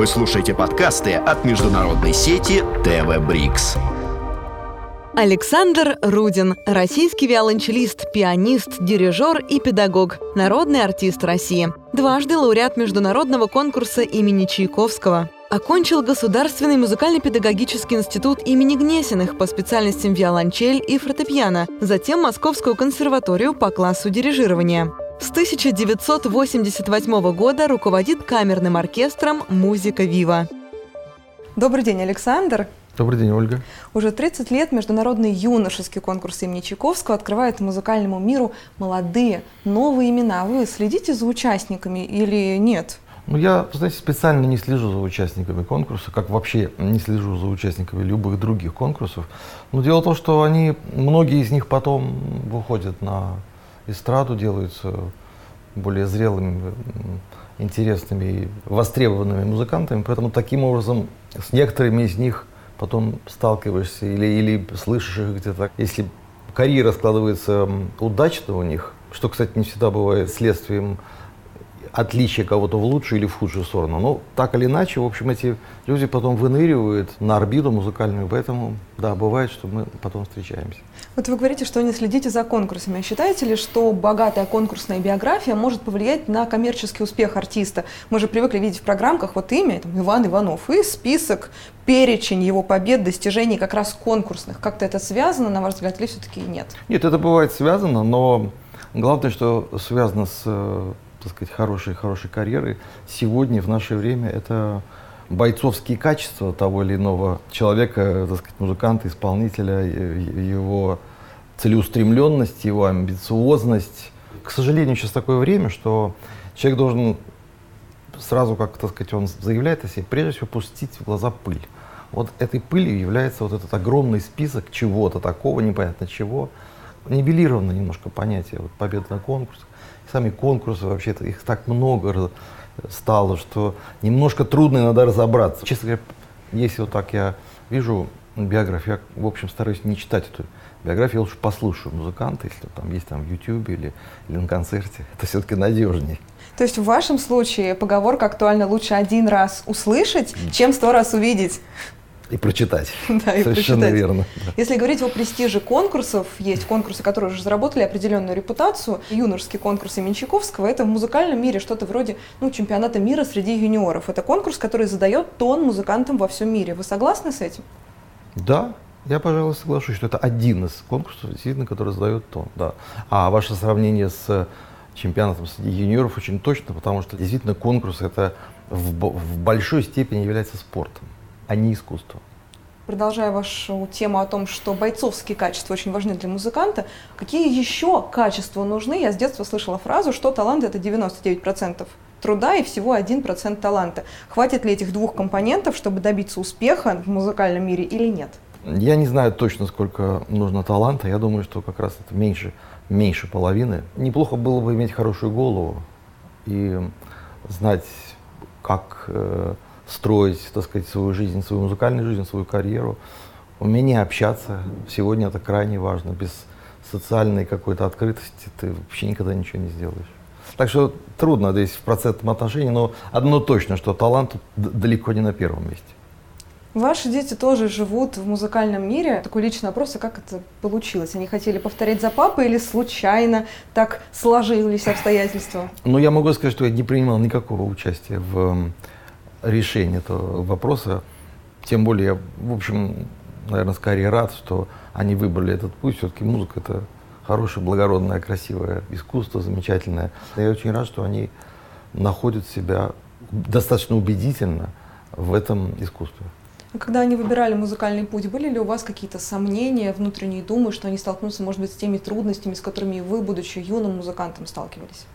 Вы слушаете подкасты от международной сети ТВ Брикс. Александр Рудин – российский виолончелист, пианист, дирижер и педагог, народный артист России. Дважды лауреат международного конкурса имени Чайковского. Окончил Государственный музыкально-педагогический институт имени Гнесиных по специальностям виолончель и фортепиано, затем Московскую консерваторию по классу дирижирования. С 1988 года руководит камерным оркестром «Музыка Вива». Добрый день, Александр. Добрый день, Ольга. Уже 30 лет Международный юношеский конкурс имени Чайковского открывает музыкальному миру молодые, новые имена. Вы следите за участниками или нет? Ну, я, знаете, специально не слежу за участниками конкурса, как вообще не слежу за участниками любых других конкурсов. Но дело в том, что они, многие из них потом выходят на эстраду, делаются более зрелыми, интересными и востребованными музыкантами. Поэтому таким образом с некоторыми из них потом сталкиваешься или, или слышишь их где-то. Если карьера складывается удачно у них, что, кстати, не всегда бывает следствием отличие кого-то в лучшую или в худшую сторону. Но так или иначе, в общем, эти люди потом выныривают на орбиту музыкальную, поэтому, да, бывает, что мы потом встречаемся. Вот вы говорите, что не следите за конкурсами. А считаете ли, что богатая конкурсная биография может повлиять на коммерческий успех артиста? Мы же привыкли видеть в программках вот имя, там, Иван Иванов, и список, перечень его побед, достижений как раз конкурсных. Как-то это связано, на ваш взгляд, или все-таки нет? Нет, это бывает связано, но главное, что связано с э, так сказать, хорошей, хорошей карьеры сегодня, в наше время, это бойцовские качества того или иного человека, так сказать, музыканта, исполнителя, его целеустремленность, его амбициозность. К сожалению, сейчас такое время, что человек должен сразу, как так сказать, он заявляет о себе, прежде всего пустить в глаза пыль. Вот этой пылью является вот этот огромный список чего-то такого, непонятно чего. Нивелировано немножко понятие вот, победы на конкурсах сами конкурсы, вообще-то их так много стало, что немножко трудно иногда разобраться. Честно говоря, если вот так я вижу биографию, я, в общем, стараюсь не читать эту биографию, я лучше послушаю музыканта, если там есть там в YouTube или, или на концерте. Это все-таки надежнее. То есть в вашем случае поговорка актуальна лучше один раз услышать, чем сто раз увидеть. И прочитать. Да, и Совершенно прочитать. верно. Если говорить о престиже конкурсов, есть конкурсы, которые уже заработали определенную репутацию. Юношеский конкурс имени Чайковского – это в музыкальном мире что-то вроде ну, чемпионата мира среди юниоров. Это конкурс, который задает тон музыкантам во всем мире. Вы согласны с этим? Да, я, пожалуй, соглашусь, что это один из конкурсов, действительно, который задает тон. Да. А ваше сравнение с чемпионатом среди юниоров очень точно, потому что действительно конкурс это в, в большой степени является спортом а не искусство. Продолжая вашу тему о том, что бойцовские качества очень важны для музыканта, какие еще качества нужны? Я с детства слышала фразу, что талант это 99% труда и всего 1% таланта. Хватит ли этих двух компонентов, чтобы добиться успеха в музыкальном мире или нет? Я не знаю точно, сколько нужно таланта. Я думаю, что как раз это меньше, меньше половины. Неплохо было бы иметь хорошую голову и знать, как э, строить, так сказать, свою жизнь, свою музыкальную жизнь, свою карьеру. Умение общаться сегодня это крайне важно. Без социальной какой-то открытости ты вообще никогда ничего не сделаешь. Так что трудно здесь в процентном отношении, но одно точно, что талант далеко не на первом месте. Ваши дети тоже живут в музыкальном мире. Такой личный вопрос, а как это получилось? Они хотели повторять за папой или случайно так сложились обстоятельства? Ну, я могу сказать, что я не принимал никакого участия в решение этого вопроса. Тем более я, в общем, наверное, скорее рад, что они выбрали этот путь. Все-таки музыка это хорошее, благородное, красивое искусство, замечательное. Я очень рад, что они находят себя достаточно убедительно в этом искусстве. А когда они выбирали музыкальный путь, были ли у вас какие-то сомнения, внутренние думы, что они столкнутся, может быть, с теми трудностями, с которыми вы, будучи юным музыкантом, сталкивались?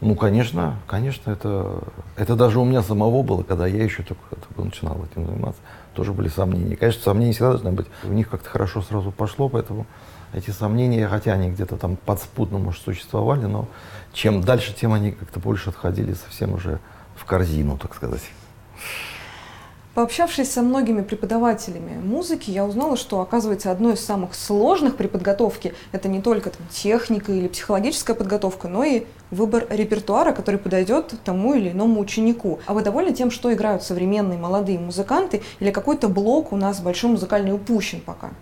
Ну, конечно, конечно, это, это даже у меня самого было, когда я еще только, только начинал этим заниматься, тоже были сомнения. Конечно, сомнения всегда должны быть. У них как-то хорошо сразу пошло, поэтому эти сомнения, хотя они где-то там подспудно, может, существовали, но чем дальше, тем они как-то больше отходили совсем уже в корзину, так сказать. Пообщавшись со многими преподавателями музыки, я узнала, что, оказывается, одной из самых сложных при подготовке это не только там, техника или психологическая подготовка, но и выбор репертуара, который подойдет тому или иному ученику. А вы довольны тем, что играют современные молодые музыканты, или какой-то блок у нас большой музыкальный упущен пока?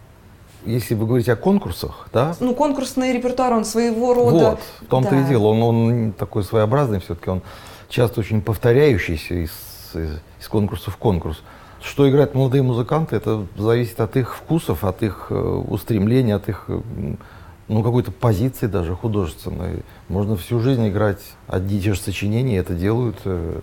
Если вы говорите о конкурсах, да? Ну, конкурсный репертуар, он своего рода. Вот, в том-то да. и дело. Он, он такой своеобразный все-таки, он часто очень повторяющийся из, из, из конкурса в конкурс. Что играют молодые музыканты, это зависит от их вкусов, от их э, устремлений, от их ну, какой-то позиции даже художественной. Можно всю жизнь играть одни и те же сочинения, это делают э,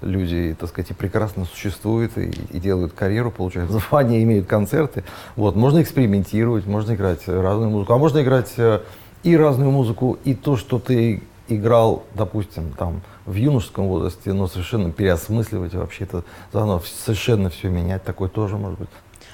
люди, так сказать, и прекрасно существуют, и, и делают карьеру, получают звания, имеют концерты. Вот, можно экспериментировать, можно играть разную музыку, а можно играть э, и разную музыку, и то, что ты играл, допустим, там, в юношеском возрасте, но совершенно переосмысливать вообще это заново, совершенно все менять, такое тоже может быть.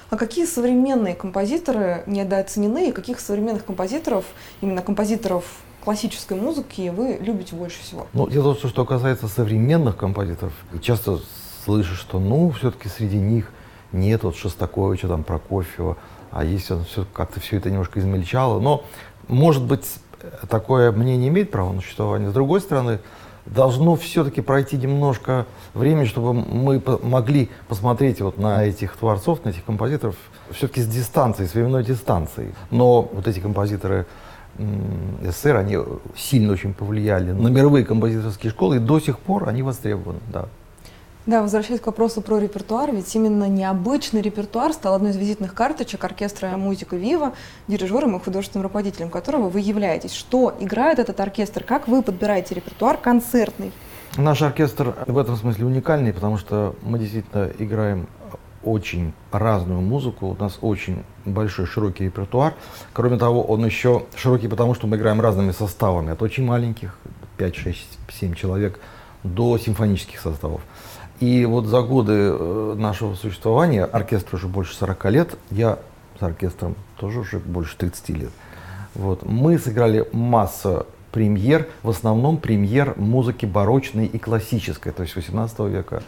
А какие современные композиторы недооценены, и каких современных композиторов, именно композиторов классической музыки вы любите больше всего? Ну, дело в том, что касается современных композиторов, часто слышишь, что, ну, все-таки среди них нет вот Шостаковича, там, Прокофьева, а есть он все, как-то все это немножко измельчало. Но, может быть, такое мнение имеет право на существование. С другой стороны, должно все-таки пройти немножко времени, чтобы мы могли посмотреть вот на этих творцов, на этих композиторов все-таки с дистанции, с временной дистанцией. Но вот эти композиторы СССР, они сильно очень повлияли на мировые композиторские школы, и до сих пор они востребованы, да. Да, возвращаясь к вопросу про репертуар, ведь именно необычный репертуар стал одной из визитных карточек оркестра «Музыка Вива», дирижером и художественным руководителем которого вы являетесь. Что играет этот оркестр? Как вы подбираете репертуар концертный? Наш оркестр в этом смысле уникальный, потому что мы действительно играем очень разную музыку, у нас очень большой широкий репертуар. Кроме того, он еще широкий, потому что мы играем разными составами, от очень маленьких, 5, 6, 7 человек, до симфонических составов. И вот за годы э, нашего существования, оркестр уже больше 40 лет, я с оркестром тоже уже больше 30 лет. Вот. Мы сыграли массу премьер, в основном премьер музыки барочной и классической, то есть 18 века,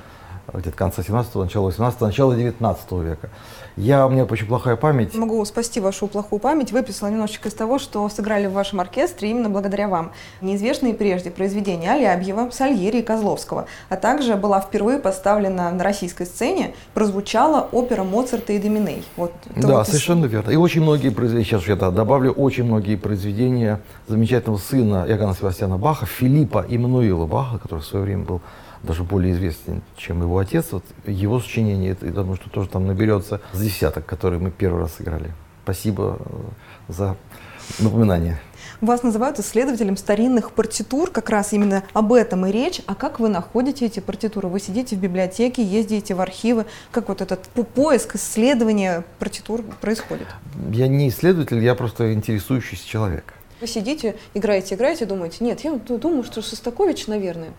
где-то конца 17-го, начала 18-го, начала 19 века. Я, у меня очень плохая память. Могу спасти вашу плохую память. Выписала немножечко из того, что сыграли в вашем оркестре именно благодаря вам. Неизвестные прежде произведения Алябьева, Сальери и Козловского. А также была впервые поставлена на российской сцене, прозвучала опера Моцарта и Доминей. Вот, да, вот совершенно из... верно. И очень многие произведения, сейчас я добавлю, очень многие произведения замечательного сына Иоганна Себастьяна Баха, Филиппа Иммануила Баха, который в свое время был даже более известен, чем его отец. Вот его сочинение, я думаю, что тоже там наберется с десяток, которые мы первый раз сыграли. Спасибо э, за напоминание. Вас называют исследователем старинных партитур, как раз именно об этом и речь. А как вы находите эти партитуры? Вы сидите в библиотеке, ездите в архивы. Как вот этот поиск, исследование партитур происходит? Я не исследователь, я просто интересующийся человек. Вы сидите, играете, играете, думаете, нет, я думаю, что Шостакович, наверное.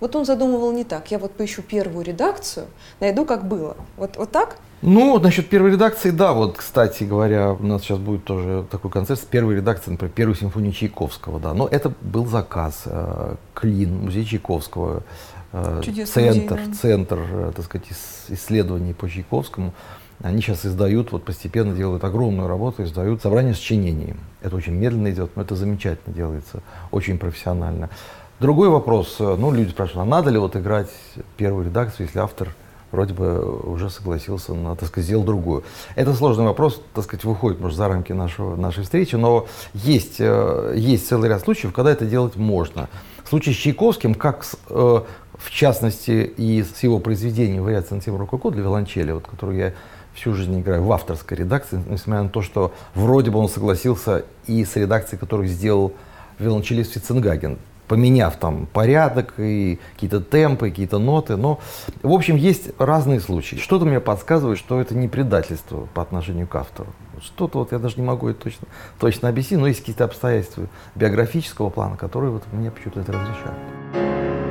Вот он задумывал не так. Я вот поищу первую редакцию, найду, как было. Вот, вот так? Ну, насчет первой редакции, да, вот, кстати говоря, у нас сейчас будет тоже такой концерт с первой редакцией, например, первой симфонии Чайковского, да, но это был заказ, э, Клин, музей Чайковского, э, центр, музей, да. центр, э, так сказать, исследований по Чайковскому, они сейчас издают, вот постепенно делают огромную работу, издают собрание сочинений. Это очень медленно идет, но это замечательно делается, очень профессионально. Другой вопрос, э, ну, люди спрашивают, а надо ли вот играть первую редакцию, если автор вроде бы уже согласился на, так сказать, сделал другую. Это сложный вопрос, так сказать, выходит, может, за рамки нашего, нашей встречи, но есть, э, есть целый ряд случаев, когда это делать можно. В случае с Чайковским, как с, э, в частности и с его произведением «Вариация на тему Рококо» для виолончели, вот, которую я всю жизнь играю в авторской редакции, несмотря на то, что вроде бы он согласился и с редакцией, которую сделал виолончелист Фиценгаген поменяв там порядок и какие-то темпы, какие-то ноты. Но, в общем, есть разные случаи. Что-то мне подсказывает, что это не предательство по отношению к автору. Что-то вот я даже не могу это точно, точно объяснить, но есть какие-то обстоятельства биографического плана, которые вот мне почему-то это разрешают.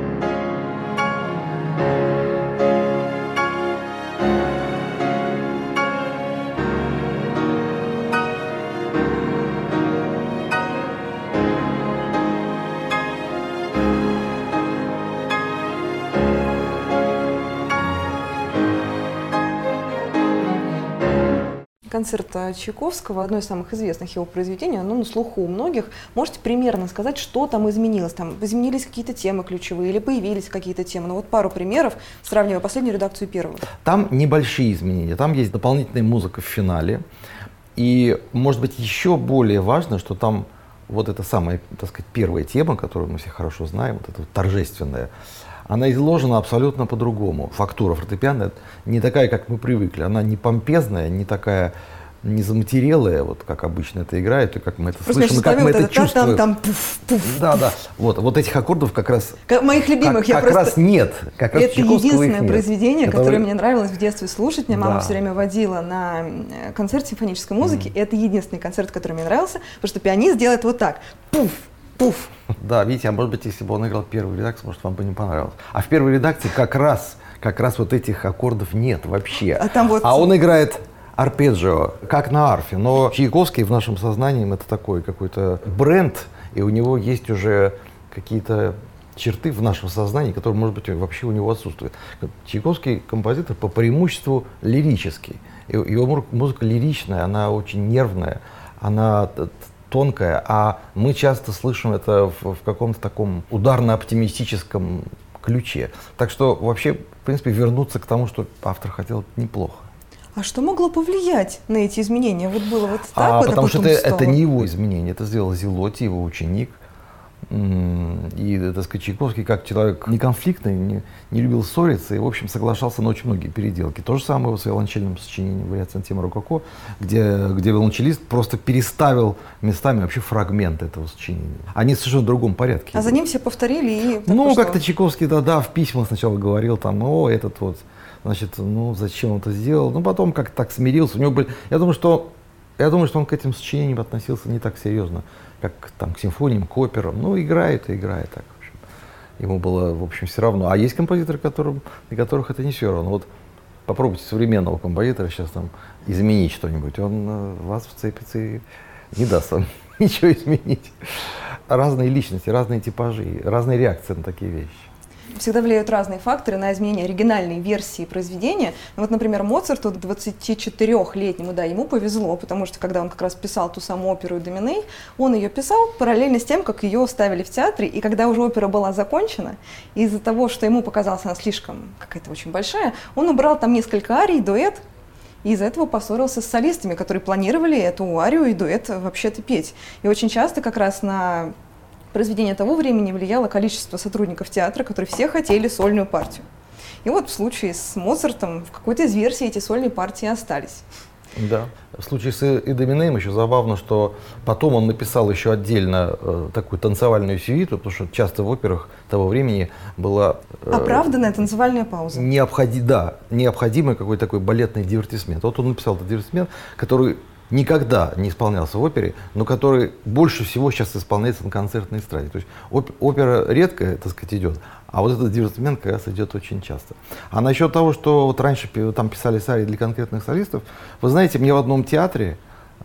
Концерт э, Чайковского, одно из самых известных его произведений, оно на слуху у многих. Можете примерно сказать, что там изменилось? Там изменились какие-то темы ключевые или появились какие-то темы? Ну вот пару примеров, сравнивая последнюю редакцию первую. Там небольшие изменения. Там есть дополнительная музыка в финале. И, может быть, еще более важно, что там вот эта самая, так сказать, первая тема, которую мы все хорошо знаем, вот эта вот торжественная, она изложена абсолютно по-другому. Фактура фортепиано не такая, как мы привыкли. Она не помпезная, не такая не заматерелая, вот как обычно это играет, и как мы это Просто слышим, и как мы это, это чувствуем. Там, там, пуф, пуф. Да, да. Вот, вот этих аккордов как раз... Как, моих любимых. Как, я как просто... раз нет. Как раз это единственное нет, произведение, которое... которое мне нравилось в детстве слушать. Меня да. мама все время водила на э, концерт симфонической музыки. Mm. это единственный концерт, который мне нравился, потому что пианист делает вот так. Пуф, пуф. Да, видите, а может быть, если бы он играл первую редакцию, может, вам бы не понравилось. А в первой редакции как раз, как раз вот этих аккордов нет вообще. А, там вот... а он играет арпеджио, как на арфе. Но Чайковский в нашем сознании это такой какой-то бренд, и у него есть уже какие-то черты в нашем сознании, которые, может быть, вообще у него отсутствуют. Чайковский композитор по преимуществу лирический. Его музыка лиричная, она очень нервная, она тонкая, а мы часто слышим это в, в каком-то таком ударно-оптимистическом ключе. Так что вообще, в принципе, вернуться к тому, что автор хотел, неплохо. А что могло повлиять на эти изменения? Вот было вот так, а, вот, потому а что это, это не его изменение, это сделал Зелоти, его ученик. И, так сказать, Чайковский, как человек неконфликтный, не, не любил ссориться и, в общем, соглашался на очень многие переделки. То же самое с виолончельным сочинением «Вариация на тему Рококо», где, где виолончелист просто переставил местами вообще фрагмент этого сочинения. Они в совершенно другом порядке. А за ним все повторили и... Ну, как-то Чайковский, да-да, в письмах сначала говорил там, о, этот вот, значит, ну, зачем он это сделал. Ну, потом как-то так смирился. У него были... Я думаю, что я думаю, что он к этим сочинениям относился не так серьезно как там к симфониям, к операм. Ну, играет и играет так. В общем. Ему было, в общем, все равно. А есть композиторы, которым, для которых это не все равно. Вот попробуйте современного композитора сейчас там изменить что-нибудь. Он э, вас вцепится и не даст вам ничего изменить. Разные личности, разные типажи, разные реакции на такие вещи всегда влияют разные факторы на изменение оригинальной версии произведения. Ну, вот, например, Моцарту, 24-летнему, да, ему повезло, потому что когда он как раз писал ту самую оперу «Доминей», он ее писал параллельно с тем, как ее ставили в театре, и когда уже опера была закончена, из-за того, что ему показалась она слишком какая-то очень большая, он убрал там несколько арий, дуэт, и из-за этого поссорился с солистами, которые планировали эту арию и дуэт вообще-то петь. И очень часто как раз на произведение того времени влияло количество сотрудников театра, которые все хотели сольную партию. И вот в случае с Моцартом в какой-то из версий эти сольные партии остались. Да. В случае с Эдоминеем еще забавно, что потом он написал еще отдельно э, такую танцевальную сюиту, потому что часто в операх того времени была... Э, Оправданная танцевальная пауза. Необходи, да, необходимый какой-то такой балетный дивертисмент. Вот он написал этот дивертисмент, который никогда не исполнялся в опере, но который больше всего сейчас исполняется на концертной эстраде. То есть опера редко, так сказать, идет, а вот этот дивертимент как раз идет очень часто. А насчет того, что вот раньше там писали сарии для конкретных солистов, вы знаете, мне в одном театре,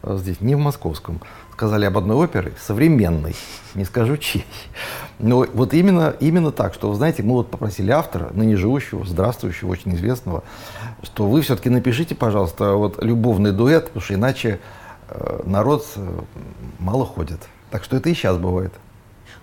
э, здесь, не в московском, сказали об одной опере, современной, не скажу чьей. Но вот именно, именно так, что, вы знаете, мы вот попросили автора, ныне живущего, здравствующего, очень известного, что вы все-таки напишите, пожалуйста, вот любовный дуэт, потому что иначе э, народ э, мало ходит. Так что это и сейчас бывает.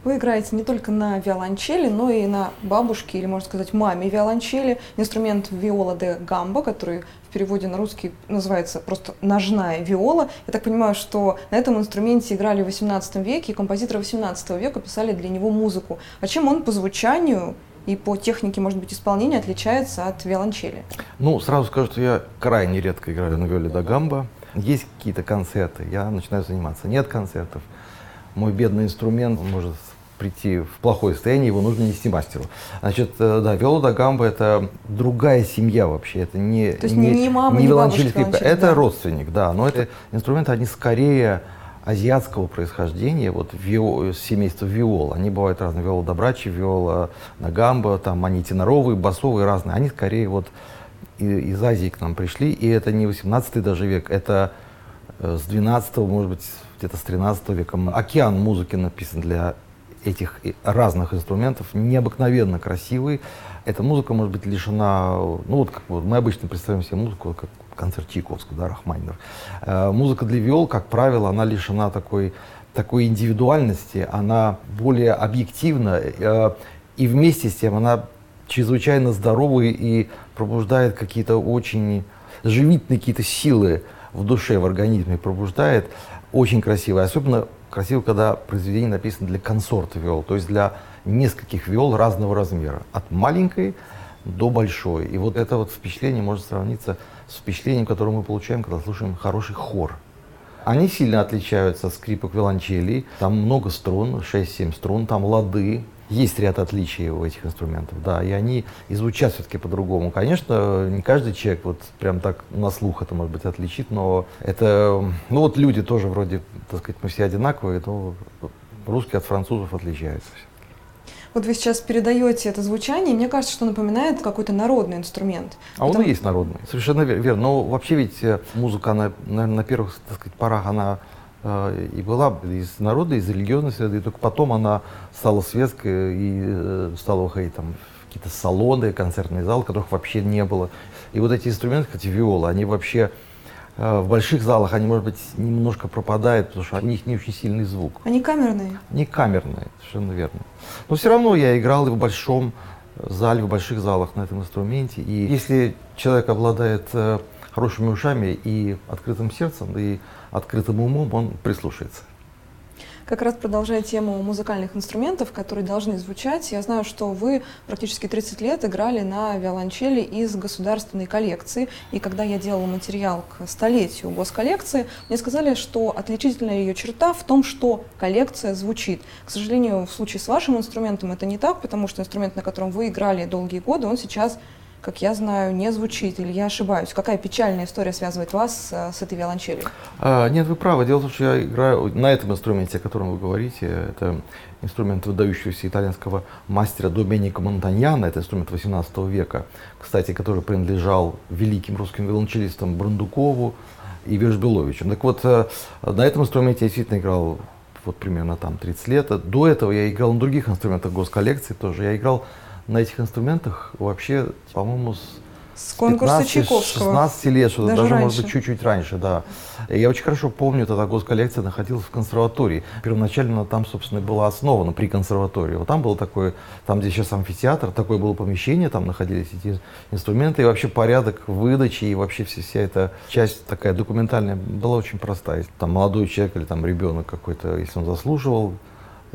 Вы играете не только на виолончели, но и на бабушке, или, можно сказать, маме виолончели. Инструмент виола де гамбо, который в переводе на русский называется просто ножная виола. Я так понимаю, что на этом инструменте играли в XVIII веке, и композиторы XVIII века писали для него музыку. А чем он по звучанию и по технике, может быть, исполнения отличается от виолончели? Ну, сразу скажу, что я крайне редко играю на виоле да гамбо. Есть какие-то концерты, я начинаю заниматься. Нет концертов мой бедный инструмент может прийти в плохое состояние, его нужно нести мастеру. Значит, э, да, виола да гамба это другая семья вообще, это не То есть не, не мама, не, не бабушка, это да. родственник, да, но это инструменты, они скорее азиатского происхождения, вот вио, семейство виол, они бывают разные, виола добрачи, виола нагамба, там они теноровые, басовые, разные, они скорее вот из Азии к нам пришли, и это не 18 даже век, это э, с 12 может быть, где-то с 13 века. Океан музыки написан для этих разных инструментов необыкновенно красивый. Эта музыка может быть лишена, ну вот как вот мы обычно представляем себе музыку как концерт Чайковского, да, Рахманинов. Э, музыка для виол, как правило, она лишена такой, такой индивидуальности, она более объективна, э, и вместе с тем она чрезвычайно здоровая и пробуждает какие-то очень живительные какие-то силы в душе, в организме пробуждает. Очень красиво. Особенно красиво, когда произведение написано для консорта виол, то есть для нескольких виол разного размера. От маленькой до большой. И вот это вот впечатление может сравниться с впечатлением, которое мы получаем, когда слушаем хороший хор. Они сильно отличаются от скрипок виолончелей. Там много струн, 6-7 струн, там лады. Есть ряд отличий у этих инструментов, да, и они и звучат все-таки по-другому. Конечно, не каждый человек вот прям так на слух это, может быть, отличит, но это, ну вот люди тоже вроде, так сказать, мы все одинаковые, но русские от французов отличаются. Вот вы сейчас передаете это звучание, и мне кажется, что напоминает какой-то народный инструмент. А Потому... он и есть народный, совершенно верно. Но вообще ведь э, музыка, она, наверное, на первых, так сказать, порах, она и была из народа, из религиозной среды, и только потом она стала светской и э, стала уходить там в какие-то салоны, концертные залы, которых вообще не было. И вот эти инструменты, эти виолы, они вообще Э, в больших залах они, может быть, немножко пропадают, потому что у них не очень сильный звук. Они камерные? Не камерные, совершенно верно. Но все равно я играл и в большом зале, в больших залах на этом инструменте. И если человек обладает э, хорошими ушами и открытым сердцем, и открытым умом, он прислушается как раз продолжая тему музыкальных инструментов, которые должны звучать, я знаю, что вы практически 30 лет играли на виолончели из государственной коллекции. И когда я делала материал к столетию госколлекции, мне сказали, что отличительная ее черта в том, что коллекция звучит. К сожалению, в случае с вашим инструментом это не так, потому что инструмент, на котором вы играли долгие годы, он сейчас как я знаю, не звучит, или я ошибаюсь? Какая печальная история связывает вас с, с этой виолончелью? А, нет, вы правы. Дело в том, что я играю на этом инструменте, о котором вы говорите. Это инструмент выдающегося итальянского мастера Доменико Монтаньяна. Это инструмент 18 века, кстати, который принадлежал великим русским виолончелистам Брандукову и Вержбеловичу. Так вот, э, на этом инструменте я действительно играл вот примерно там 30 лет. До этого я играл на других инструментах госколлекции тоже. Я играл на этих инструментах вообще, по-моему, с с конкурса 15, Чайковского. 16 лет, что даже, даже может быть, чуть-чуть раньше, да. Я очень хорошо помню, тогда госколлекция находилась в консерватории. Первоначально она там, собственно, была основана при консерватории. Вот там было такое, там, где сейчас амфитеатр, такое было помещение, там находились эти инструменты, и вообще порядок выдачи, и вообще вся, вся эта часть такая документальная была очень простая. Там молодой человек или там ребенок какой-то, если он заслуживал,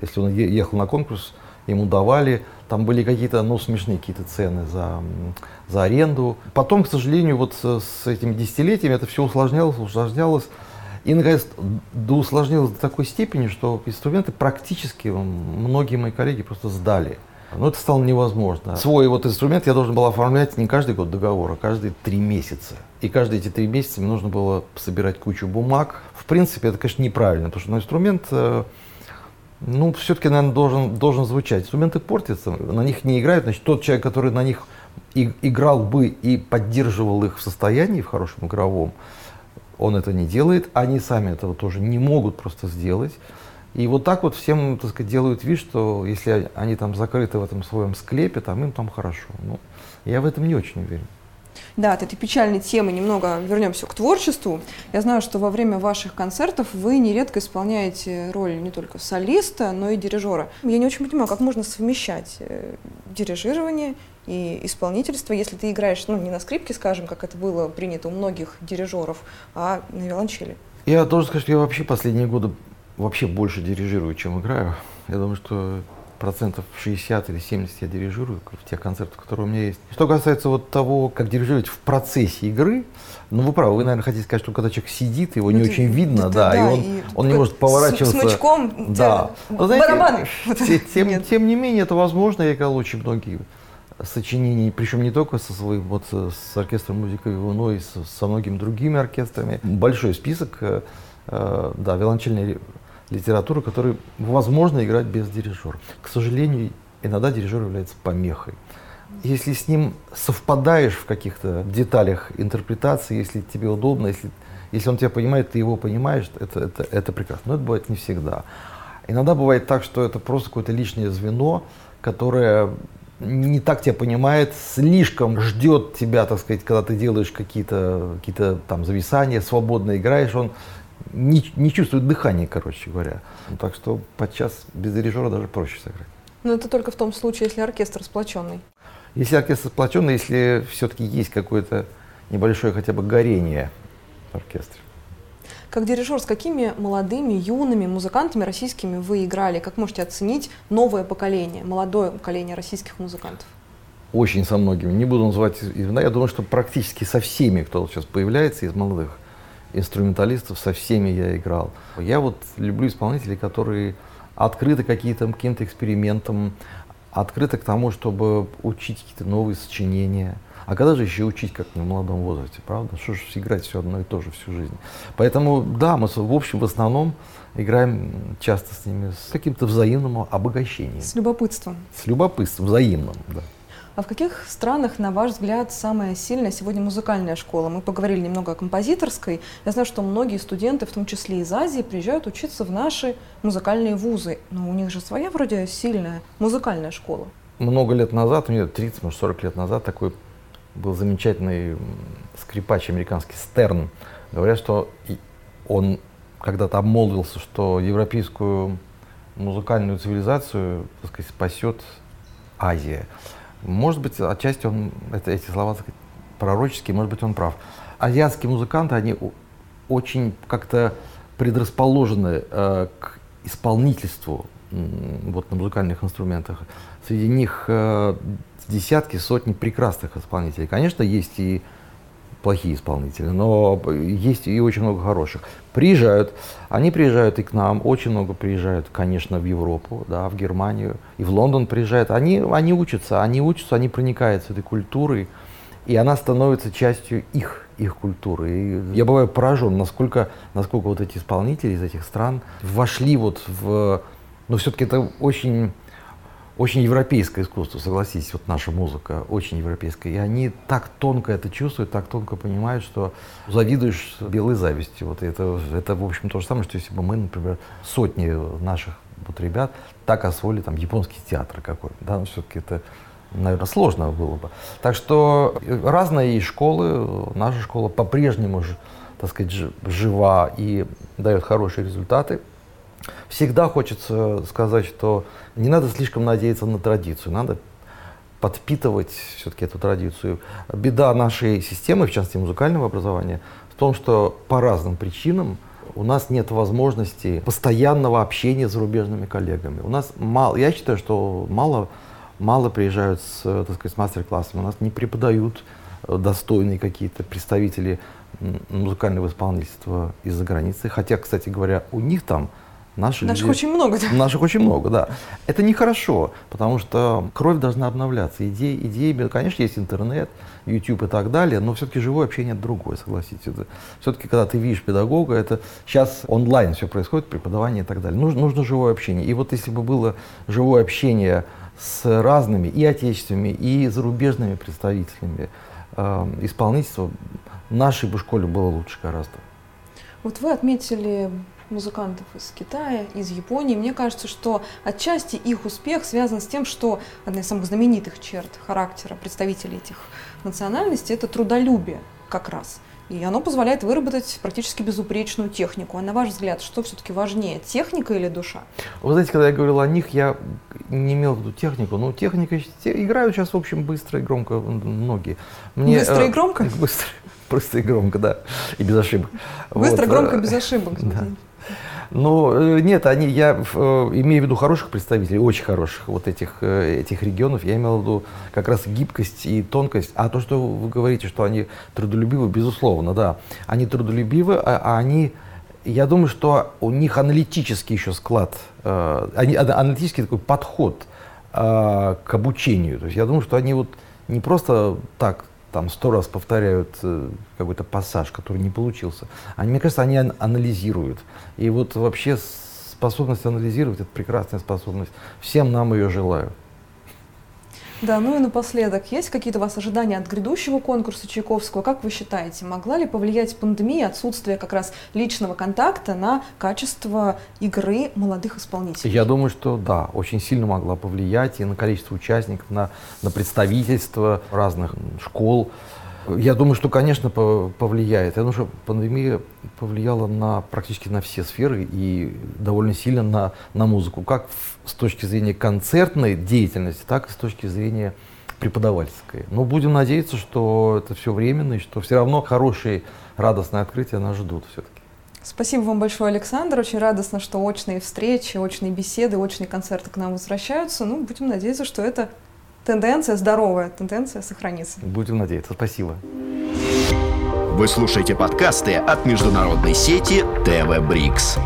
если он ехал на конкурс, ему давали, там были какие-то, ну, смешные какие-то цены за, за аренду. Потом, к сожалению, вот с, с этими десятилетиями это все усложнялось, усложнялось. И, наконец, до усложнилось до такой степени, что инструменты практически многие мои коллеги просто сдали. Но это стало невозможно. Свой вот инструмент я должен был оформлять не каждый год договора, а каждые три месяца. И каждые эти три месяца мне нужно было собирать кучу бумаг. В принципе, это, конечно, неправильно, потому что ну, инструмент э, ну, все-таки, наверное, должен, должен звучать. Инструменты портятся, на них не играют. Значит, тот человек, который на них и, играл бы и поддерживал их в состоянии, в хорошем игровом, он это не делает. Они сами этого тоже не могут просто сделать. И вот так вот всем, так сказать, делают вид, что если они там закрыты в этом своем склепе, там им там хорошо. Ну, я в этом не очень уверен. Да, от этой печальной темы немного вернемся к творчеству. Я знаю, что во время ваших концертов вы нередко исполняете роль не только солиста, но и дирижера. Я не очень понимаю, как можно совмещать э, дирижирование и исполнительство, если ты играешь, ну, не на скрипке, скажем, как это было принято у многих дирижеров, а на виолончели. Я должен сказать, что я вообще последние годы вообще больше дирижирую, чем играю. Я думаю, что процентов 60 или 70 я дирижирую в тех концертах, которые у меня есть. Что касается вот того, как дирижировать в процессе игры, ну вы правы, вы, наверное, хотите сказать, что когда человек сидит, его ну, не очень видно, да, да, и он, и он не может поворачиваться. С смычком, да. Но, знаете, барабаны. Тем, тем не менее, это возможно, я играл очень многие сочинений, причем не только со своим, вот с оркестром музыки но и со, со многими другими оркестрами. Большой список, э, э да, виолончельный литературу, которую возможно играть без дирижера. К сожалению, иногда дирижер является помехой. Если с ним совпадаешь в каких-то деталях интерпретации, если тебе удобно, если, если он тебя понимает, ты его понимаешь, это, это, это прекрасно. Но это бывает не всегда. Иногда бывает так, что это просто какое-то лишнее звено, которое не так тебя понимает, слишком ждет тебя, так сказать, когда ты делаешь какие-то какие там зависания, свободно играешь, он не, не чувствует дыхания, короче говоря. Так что подчас без дирижера даже проще сыграть. Но это только в том случае, если оркестр сплоченный. Если оркестр сплоченный, если все-таки есть какое-то небольшое хотя бы горение в оркестре. Как дирижер, с какими молодыми, юными музыкантами российскими вы играли? Как можете оценить новое поколение, молодое поколение российских музыкантов? Очень со многими. Не буду называть имена. Я думаю, что практически со всеми, кто сейчас появляется из молодых инструменталистов, со всеми я играл. Я вот люблю исполнителей, которые открыты какие-то, каким-то экспериментам, открыты к тому, чтобы учить какие-то новые сочинения. А когда же еще учить, как в молодом возрасте, правда? Что же играть все одно и то же всю жизнь? Поэтому, да, мы в общем, в основном играем часто с ними с каким-то взаимным обогащением. С любопытством. С любопытством, взаимным, да. А в каких странах, на ваш взгляд, самая сильная сегодня музыкальная школа? Мы поговорили немного о композиторской. Я знаю, что многие студенты, в том числе из Азии, приезжают учиться в наши музыкальные вузы. Но у них же своя вроде сильная музыкальная школа. Много лет назад, у нее 30, может 40 лет назад, такой был замечательный скрипач американский Стерн. Говорят, что он когда-то обмолвился, что европейскую музыкальную цивилизацию так сказать, спасет Азия. Может быть, отчасти он, это, эти слова сказать, пророческие, может быть, он прав. Азиатские музыканты, они очень как-то предрасположены э, к исполнительству вот, на музыкальных инструментах. Среди них э, десятки, сотни прекрасных исполнителей. Конечно, есть и плохие исполнители, но есть и очень много хороших. Приезжают, они приезжают и к нам, очень много приезжают, конечно, в Европу, да, в Германию, и в Лондон приезжают. Они, они учатся, они учатся, они проникают с этой культурой, и она становится частью их, их культуры. И я бываю поражен, насколько, насколько вот эти исполнители из этих стран вошли вот в... Но все-таки это очень очень европейское искусство, согласитесь, вот наша музыка очень европейская. И они так тонко это чувствуют, так тонко понимают, что завидуешь белой завистью. Вот это, это, в общем, то же самое, что если бы мы, например, сотни наших вот ребят так освоили там японский театр какой-то, да, ну, все-таки это, наверное, сложно было бы. Так что разные школы, наша школа по-прежнему, так сказать, жива и дает хорошие результаты. Всегда хочется сказать, что не надо слишком надеяться на традицию, надо подпитывать все-таки эту традицию. Беда нашей системы, в частности музыкального образования, в том, что по разным причинам у нас нет возможности постоянного общения с зарубежными коллегами. У нас мало, я считаю, что мало, мало приезжают с, так сказать, с мастер-классами. У нас не преподают достойные какие-то представители музыкального исполнительства из-за границы. Хотя, кстати говоря, у них там Наши наших люди, очень много, да? Наших очень много, да. Это нехорошо, потому что кровь должна обновляться. Идеи, идеи, конечно, есть интернет, YouTube и так далее, но все-таки живое общение это другое, согласитесь. Все-таки, когда ты видишь педагога, это сейчас онлайн все происходит, преподавание и так далее. Нужно, нужно живое общение. И вот если бы было живое общение с разными и отечественными, и зарубежными представителями э, исполнительства, нашей бы школе было лучше гораздо. Вот вы отметили музыкантов из Китая, из Японии. Мне кажется, что отчасти их успех связан с тем, что одна из самых знаменитых черт характера представителей этих национальностей – это трудолюбие как раз. И оно позволяет выработать практически безупречную технику. А на ваш взгляд, что все-таки важнее, техника или душа? Вы знаете, когда я говорил о них, я не имел в виду технику. Но техника играют сейчас, в общем, быстро и громко многие. Мне, быстро и э, громко? Быстро, быстро и громко, да. И без ошибок. Быстро, вот. громко, без ошибок. Да. Но э, нет, они, я э, имею в виду хороших представителей, очень хороших вот этих, э, этих регионов. Я имел в виду как раз гибкость и тонкость. А то, что вы говорите, что они трудолюбивы, безусловно, да. Они трудолюбивы, а, а они, я думаю, что у них аналитический еще склад, э, они, аналитический такой подход э, к обучению. То есть я думаю, что они вот не просто так там сто раз повторяют э, какой-то пассаж, который не получился. Они, мне кажется, они анализируют. И вот вообще способность анализировать — это прекрасная способность. Всем нам ее желаю. Да, ну и напоследок, есть какие-то у вас ожидания от грядущего конкурса Чайковского? Как вы считаете, могла ли повлиять пандемия, отсутствие как раз личного контакта на качество игры молодых исполнителей? Я думаю, что да, очень сильно могла повлиять и на количество участников, на, на представительство разных школ. Я думаю, что, конечно, повлияет. Я думаю, что пандемия повлияла на, практически на все сферы и довольно сильно на, на музыку, как с точки зрения концертной деятельности, так и с точки зрения преподавательской. Но будем надеяться, что это все временно и что все равно хорошие, радостные открытия нас ждут все-таки. Спасибо вам большое, Александр. Очень радостно, что очные встречи, очные беседы, очные концерты к нам возвращаются. Ну, будем надеяться, что это тенденция здоровая, тенденция сохранится. Будем надеяться. Спасибо. Вы слушаете подкасты от международной сети ТВ Брикс.